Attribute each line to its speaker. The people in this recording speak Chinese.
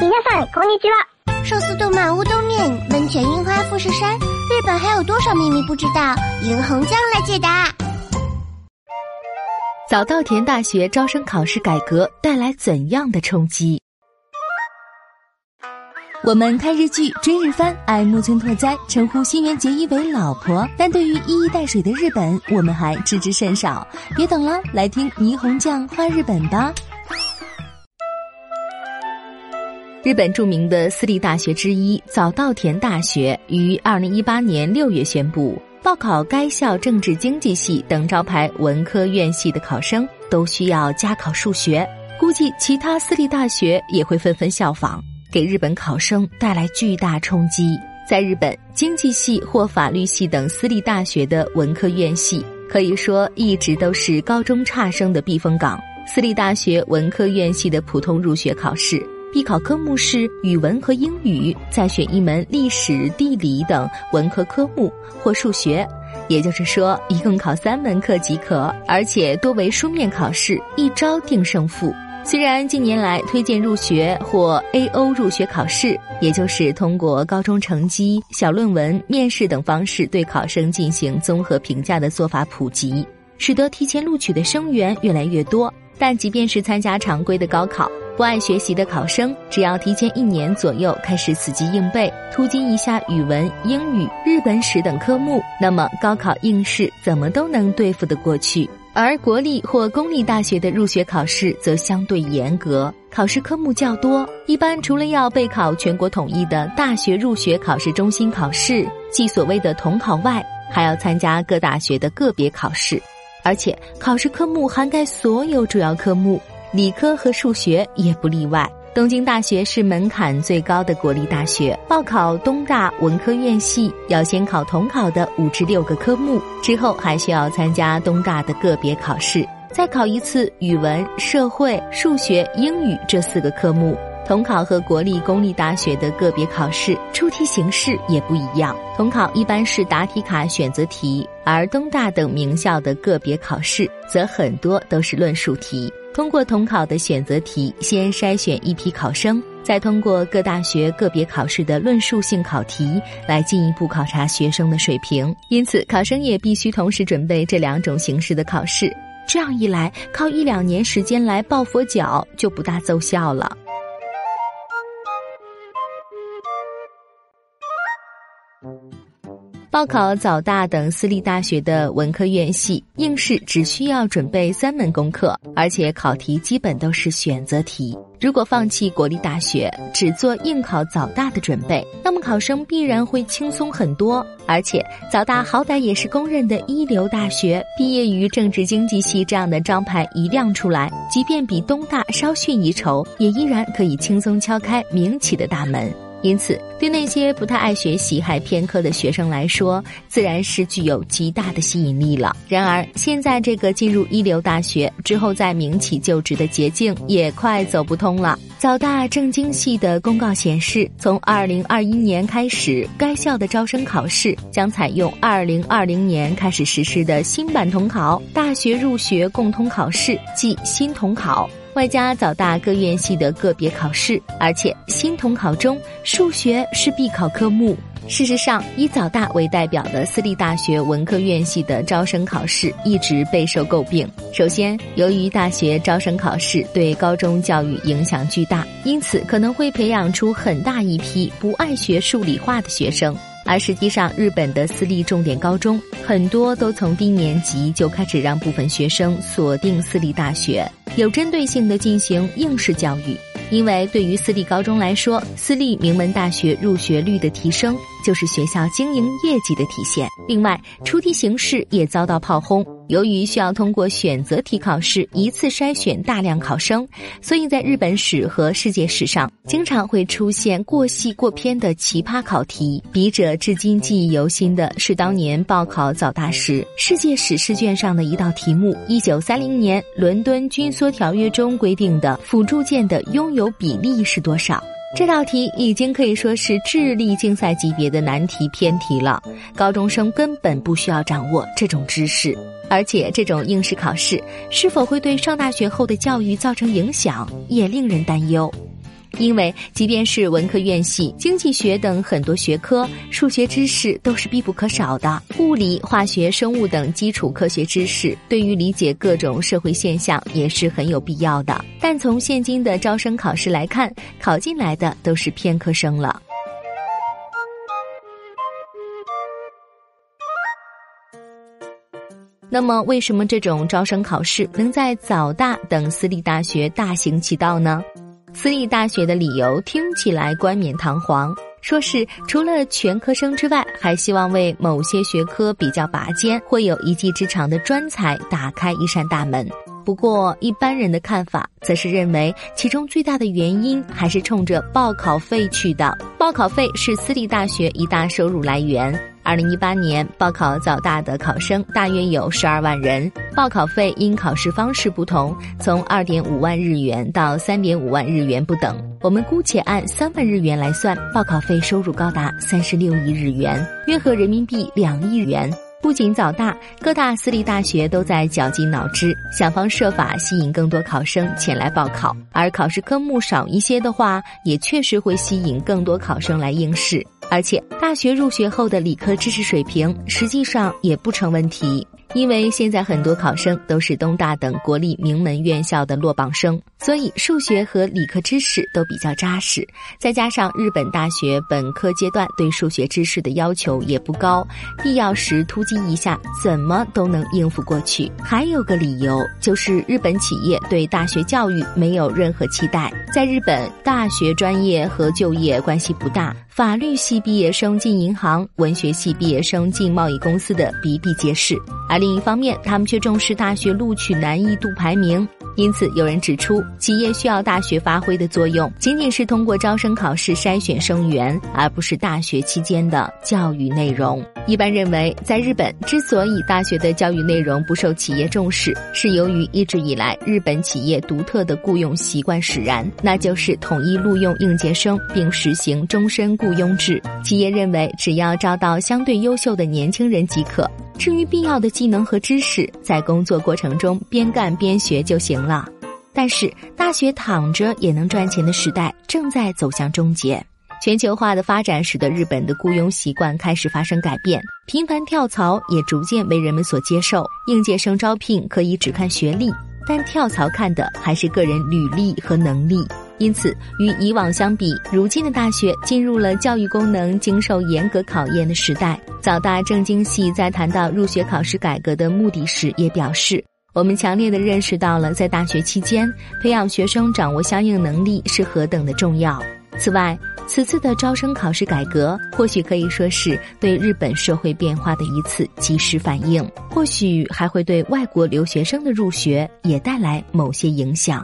Speaker 1: 皆さんこんにちは。
Speaker 2: 寿司动漫乌冬面，温泉樱花富士山，日本还有多少秘密不知道？银红酱来解答。
Speaker 3: 早稻田大学招生考试改革带来怎样的冲击？我们看日剧、追日番，爱木村拓哉，称呼新垣结衣为老婆。但对于一衣带水的日本，我们还知之甚少。别等了，来听霓虹酱画日本吧。 日本著名的私立大学之一早稻田大学于二零一八年六月宣布，报考该校政治经济系等招牌文科院系的考生都需要加考数学。估计其他私立大学也会纷纷效仿，给日本考生带来巨大冲击。在日本，经济系或法律系等私立大学的文科院系，可以说一直都是高中差生的避风港。私立大学文科院系的普通入学考试。必考科目是语文和英语，再选一门历史、地理等文科科目或数学，也就是说，一共考三门课即可，而且多为书面考试，一招定胜负。虽然近年来推荐入学或 A O 入学考试，也就是通过高中成绩、小论文、面试等方式对考生进行综合评价的做法普及，使得提前录取的生源越来越多，但即便是参加常规的高考。不爱学习的考生，只要提前一年左右开始死记硬背，突击一下语文、英语、日本史等科目，那么高考应试怎么都能对付得过去。而国立或公立大学的入学考试则相对严格，考试科目较多，一般除了要备考全国统一的大学入学考试中心考试，即所谓的统考外，还要参加各大学的个别考试，而且考试科目涵盖所有主要科目。理科和数学也不例外。东京大学是门槛最高的国立大学，报考东大文科院系要先考统考的五至六个科目，之后还需要参加东大的个别考试，再考一次语文、社会、数学、英语这四个科目。统考和国立公立大学的个别考试出题形式也不一样，统考一般是答题卡选择题，而东大等名校的个别考试则很多都是论述题。通过统考的选择题，先筛选一批考生，再通过各大学个别考试的论述性考题来进一步考察学生的水平。因此，考生也必须同时准备这两种形式的考试。这样一来，靠一两年时间来抱佛脚就不大奏效了。报考早大等私立大学的文科院系，应试只需要准备三门功课，而且考题基本都是选择题。如果放弃国立大学，只做应考早大的准备，那么考生必然会轻松很多。而且早大好歹也是公认的一流大学，毕业于政治经济系这样的招牌一亮出来，即便比东大稍逊一筹，也依然可以轻松敲开名企的大门。因此，对那些不太爱学习还偏科的学生来说，自然是具有极大的吸引力了。然而，现在这个进入一流大学之后在民企就职的捷径也快走不通了。早大政经系的公告显示，从二零二一年开始，该校的招生考试将采用二零二零年开始实施的新版统考——大学入学共通考试，即新统考。外加早大各院系的个别考试，而且新统考中数学是必考科目。事实上，以早大为代表的私立大学文科院系的招生考试一直备受诟病。首先，由于大学招生考试对高中教育影响巨大，因此可能会培养出很大一批不爱学数理化的学生。而实际上，日本的私立重点高中很多都从低年级就开始让部分学生锁定私立大学，有针对性的进行应试教育。因为对于私立高中来说，私立名门大学入学率的提升就是学校经营业绩的体现。另外，出题形式也遭到炮轰。由于需要通过选择题考试一次筛选大量考生，所以在日本史和世界史上，经常会出现过细过偏的奇葩考题。笔者至今记忆犹新的是当年报考早大时，世界史试卷上的一道题目：一九三零年伦敦军缩条约中规定的辅助舰的拥有比例是多少？这道题已经可以说是智力竞赛级别的难题偏题了，高中生根本不需要掌握这种知识，而且这种应试考试是否会对上大学后的教育造成影响，也令人担忧。因为即便是文科院系、经济学等很多学科，数学知识都是必不可少的。物理、化学、生物等基础科学知识，对于理解各种社会现象也是很有必要的。但从现今的招生考试来看，考进来的都是偏科生了。那么，为什么这种招生考试能在早大等私立大学大行其道呢？私立大学的理由听起来冠冕堂皇，说是除了全科生之外，还希望为某些学科比较拔尖、会有一技之长的专才打开一扇大门。不过，一般人的看法则是认为，其中最大的原因还是冲着报考费去的。报考费是私立大学一大收入来源。二零一八年报考早大的考生大约有十二万人，报考费因考试方式不同，从二点五万日元到三点五万日元不等。我们姑且按三万日元来算，报考费收入高达三十六亿日元，约合人民币两亿元。不仅早大，各大私立大学都在绞尽脑汁，想方设法吸引更多考生前来报考。而考试科目少一些的话，也确实会吸引更多考生来应试。而且，大学入学后的理科知识水平，实际上也不成问题。因为现在很多考生都是东大等国立名门院校的落榜生，所以数学和理科知识都比较扎实。再加上日本大学本科阶段对数学知识的要求也不高，必要时突击一下，怎么都能应付过去。还有个理由就是日本企业对大学教育没有任何期待。在日本，大学专业和就业关系不大，法律系毕业生进银行，文学系毕业生进贸易公司的比比皆是。而另一方面，他们却重视大学录取难易度排名。因此，有人指出，企业需要大学发挥的作用，仅仅是通过招生考试筛选生源，而不是大学期间的教育内容。一般认为，在日本之所以大学的教育内容不受企业重视，是由于一直以来日本企业独特的雇佣习惯使然，那就是统一录用应届生，并实行终身雇佣制。企业认为，只要招到相对优秀的年轻人即可。至于必要的技能和知识，在工作过程中边干边学就行了。但是，大学躺着也能赚钱的时代正在走向终结。全球化的发展使得日本的雇佣习惯开始发生改变，频繁跳槽也逐渐为人们所接受。应届生招聘可以只看学历，但跳槽看的还是个人履历和能力。因此，与以往相比，如今的大学进入了教育功能经受严格考验的时代。早大政经系在谈到入学考试改革的目的时，也表示：“我们强烈的认识到了在大学期间培养学生掌握相应能力是何等的重要。此外，此次的招生考试改革或许可以说是对日本社会变化的一次及时反应，或许还会对外国留学生的入学也带来某些影响。”